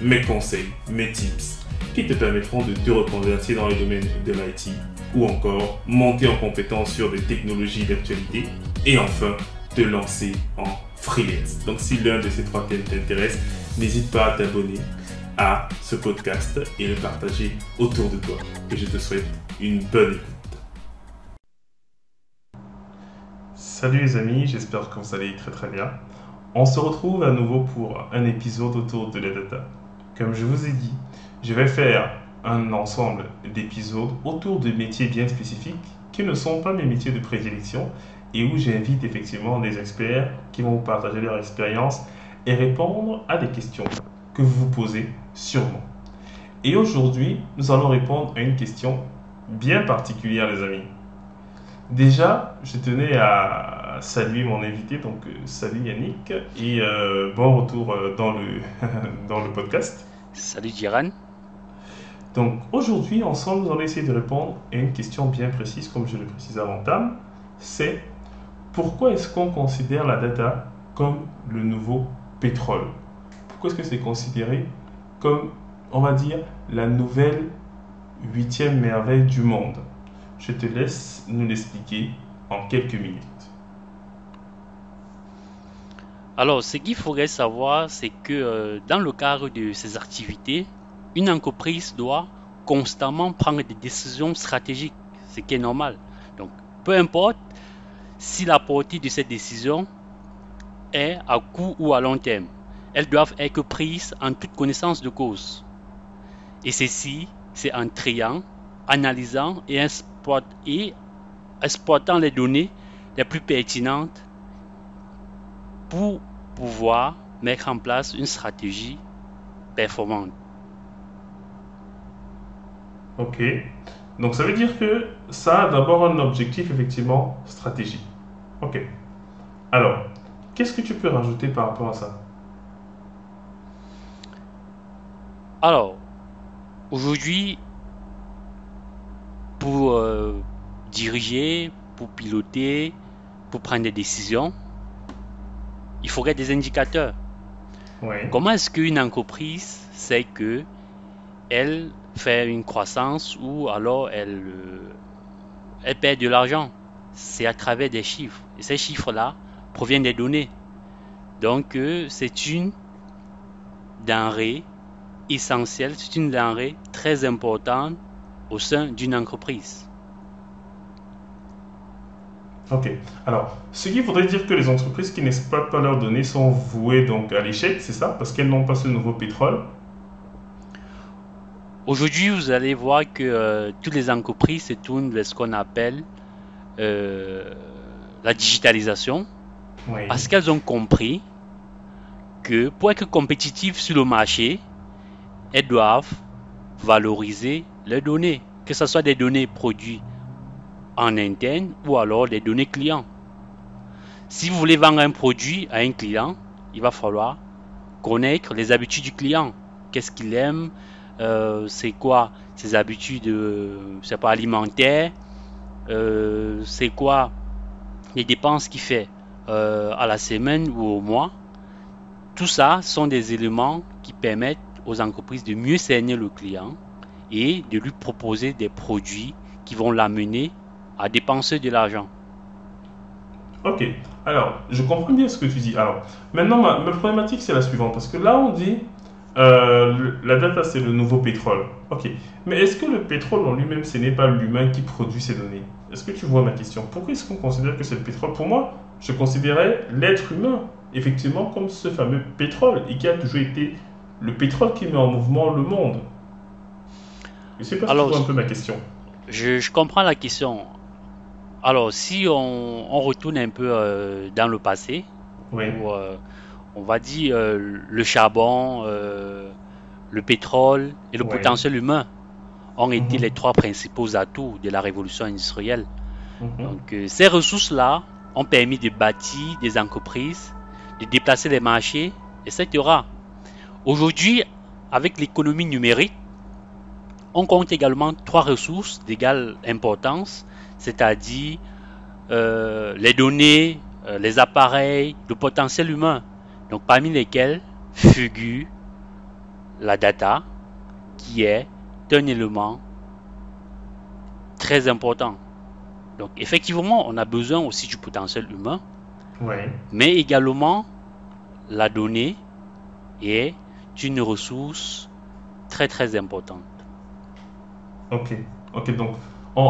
mes conseils, mes tips qui te permettront de te reconvertir dans le domaine de l'IT ou encore monter en compétence sur des technologies d'actualité et enfin te lancer en freelance. Donc si l'un de ces trois thèmes t'intéresse, n'hésite pas à t'abonner à ce podcast et le partager autour de toi. Et je te souhaite une bonne écoute. Salut les amis, j'espère que vous allez très très bien. On se retrouve à nouveau pour un épisode autour de la data. Comme je vous ai dit, je vais faire un ensemble d'épisodes autour de métiers bien spécifiques qui ne sont pas mes métiers de prédilection et où j'invite effectivement des experts qui vont vous partager leur expérience et répondre à des questions que vous vous posez sûrement. Et aujourd'hui, nous allons répondre à une question bien particulière, les amis. Déjà, je tenais à saluer mon invité, donc euh, salut Yannick, et euh, bon retour euh, dans le, dans le podcast. Salut Jiran. Donc aujourd'hui, ensemble, nous allons essayer de répondre à une question bien précise, comme je le précise avant l'entame, c'est pourquoi est-ce qu'on considère la data comme le nouveau pétrole? Pourquoi est-ce que c'est considéré comme, on va dire, la nouvelle huitième merveille du monde? Je te laisse nous l'expliquer en quelques minutes. Alors, ce qu'il faudrait savoir, c'est que euh, dans le cadre de ces activités, une entreprise doit constamment prendre des décisions stratégiques, ce qui est normal. Donc, peu importe si la portée de cette décision est à court ou à long terme, elles doivent être prises en toute connaissance de cause. Et ceci, c'est en triant, analysant et, et exploitant les données les plus pertinentes pour pouvoir mettre en place une stratégie performante. Ok. Donc ça veut dire que ça a d'abord un objectif effectivement stratégique. Ok. Alors, qu'est-ce que tu peux rajouter par rapport à ça? Alors, aujourd'hui, pour euh, diriger, pour piloter, pour prendre des décisions, il faudrait des indicateurs. Comment est-ce qu'une entreprise sait que elle fait une croissance ou alors elle, euh, elle perd de l'argent? C'est à travers des chiffres. Et ces chiffres-là proviennent des données. Donc euh, c'est une denrée essentielle, c'est une denrée très importante au sein d'une entreprise. Ok. Alors, ce qui voudrait dire que les entreprises qui n'exploitent pas leurs données sont vouées donc à l'échec, c'est ça? Parce qu'elles n'ont pas ce nouveau pétrole? Aujourd'hui, vous allez voir que euh, toutes les entreprises se tournent vers ce qu'on appelle euh, la digitalisation. Parce qu'elles ont compris que pour être compétitives sur le marché, elles doivent valoriser leurs données, que ce soit des données produites en interne ou alors des données clients. Si vous voulez vendre un produit à un client, il va falloir connaître les habitudes du client. Qu'est-ce qu'il aime, euh, c'est quoi ses habitudes, euh, c'est pas euh, c'est quoi les dépenses qu'il fait à la semaine ou au mois. Tout ça sont des éléments qui permettent aux entreprises de mieux cerner le client et de lui proposer des produits qui vont l'amener à dépenser de l'argent. Ok, alors je comprends bien ce que tu dis. Alors maintenant, ma, ma problématique c'est la suivante parce que là on dit euh, la data, c'est le nouveau pétrole. Ok. Mais est-ce que le pétrole en lui-même, ce n'est pas l'humain qui produit ces données? Est-ce que tu vois ma question? Pourquoi est-ce qu'on considère que c'est le pétrole? Pour moi, je considérais l'être humain, effectivement, comme ce fameux pétrole, et qui a toujours été le pétrole qui met en mouvement le monde. Je sais pas si tu vois un peu ma question. Je, comprends la question. Alors, si on, retourne un peu euh, dans le passé, oui. Euh, on va dire, euh, le charbon, le pétrole et le potentiel humain ont été mhm. les trois principaux atouts de la révolution industrielle. Mhm. Donc, ces ressources-là ont permis de bâtir des entreprises, de déplacer les marchés, etc. Aujourd'hui, avec l'économie numérique, on compte également trois ressources d'égale importance, c'est-à-dire euh, les données, euh, les appareils, le potentiel humain. Donc parmi lesquels figure la data, qui est un élément très important. Donc effectivement, on a besoin aussi du potentiel humain, mais également la donnée est une ressource très très importante. Ok, ok, donc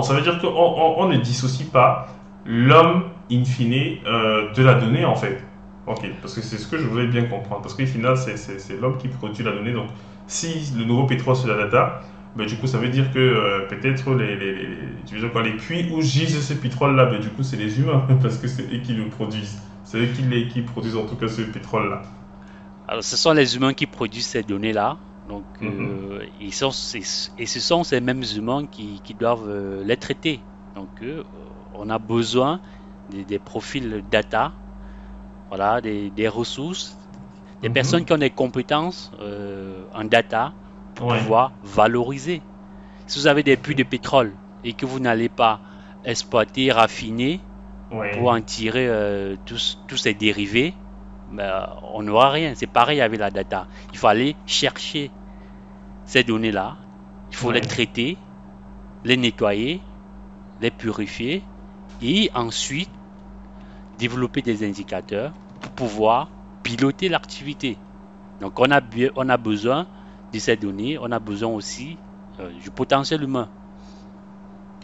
ça veut dire qu'on on, ne dissocie pas l'homme in fine euh, de la donnée en fait. Ok, parce que c'est ce que je voulais bien comprendre. Parce qu'au final, c'est l'homme qui produit la donnée. Donc, si le nouveau pétrole c'est la data, ben, du coup, ça veut dire que euh, peut-être les, les, tu veux dire les puits où gisent ce pétrole-là, ben, du coup, c'est les humains, parce que c'est eux qui le produisent. C'est eux qui, les, qui produisent en tout cas ce pétrole-là. Alors, ce sont les humains qui produisent ces données-là. Donc, euh, mhm. ils sont, et ce sont ces mêmes humains qui, qui doivent euh, les traiter. Donc, on a besoin des, des profils data, voilà, des, des ressources, des mhm. personnes qui ont des compétences en data pour pouvoir valoriser. Si vous avez des puits de pétrole et que vous n'allez pas exploiter, raffiner pour en tirer euh, tous, ces dérivés, ben, on n'aura rien. C'est pareil avec la data. Il faut aller chercher ces données-là. Il faut les traiter, les nettoyer, les purifier et ensuite développer des indicateurs pour pouvoir piloter l'activité. Donc on a, on a besoin de ces données, on a besoin aussi euh, du potentiel humain.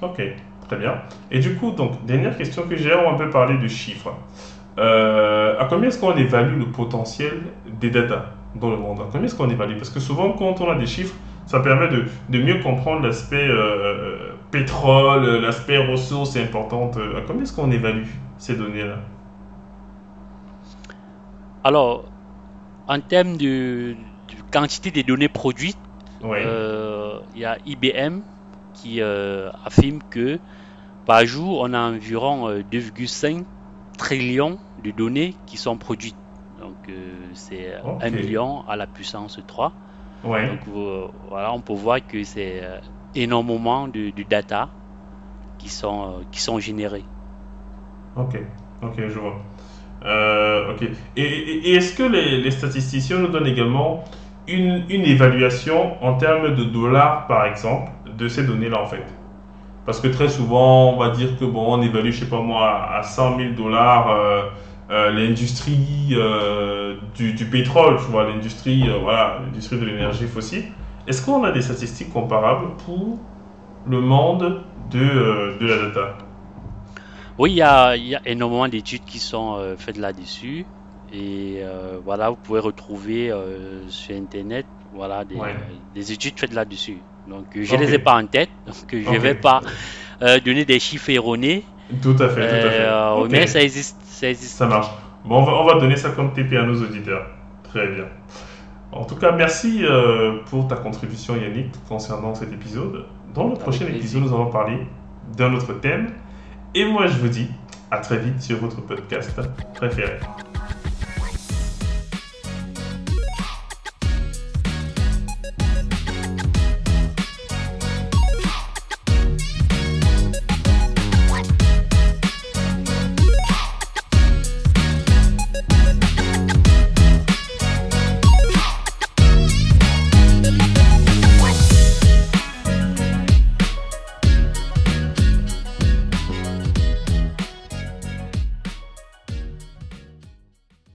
Ok, très bien. Et du coup, donc, dernière question que j'ai, on va un peu parler de chiffres. Euh, à combien est-ce qu'on évalue le potentiel des data? Dans le monde À combien est-ce qu'on évalue Parce que souvent, quand on a des chiffres, ça permet de, de mieux comprendre l'aspect euh, pétrole, l'aspect ressources importantes. À combien est-ce qu'on évalue ces données-là? Alors, en termes de, quantité des données produites, euh, il y a IBM qui euh, affirme que par jour, on a environ 2,5 euh, trillions de données qui sont produites. Donc, c'est 1 million à la puissance 3. Donc, voilà, on peut voir que c'est énormément de, data qui sont, qui sont générés. Ok, ok, je vois. ok. Et, est-ce que les, les, statisticiens nous donnent également une, une, évaluation en termes de dollars, par exemple, de ces données-là, en fait? Parce que très souvent, on va dire que, bon, on évalue, je sais pas moi, à 100 000 dollars euh, euh, l'industrie euh, du, du, pétrole, tu vois, l'industrie voilà, l'industrie de l'énergie fossile. Est-ce qu'on a des statistiques comparables pour le monde de, de la data? Oui, il y a, y a énormément d'études qui sont faites là-dessus. Et euh, voilà, vous pouvez retrouver euh, sur Internet voilà, des, des études faites là-dessus. Donc, je ne les ai pas en tête, donc je ne vais pas euh, donner des chiffres erronés. Tout à fait, tout à fait. Mais ça existe, ça existe. Ça marche. Bon, on va, on va donner ça comme TP à nos auditeurs. Très bien. En tout cas, merci pour ta contribution, Yannick, concernant cet épisode. Dans le prochain épisode, nous allons parler d'un autre thème. Et moi, je vous dis à très vite sur votre podcast préféré.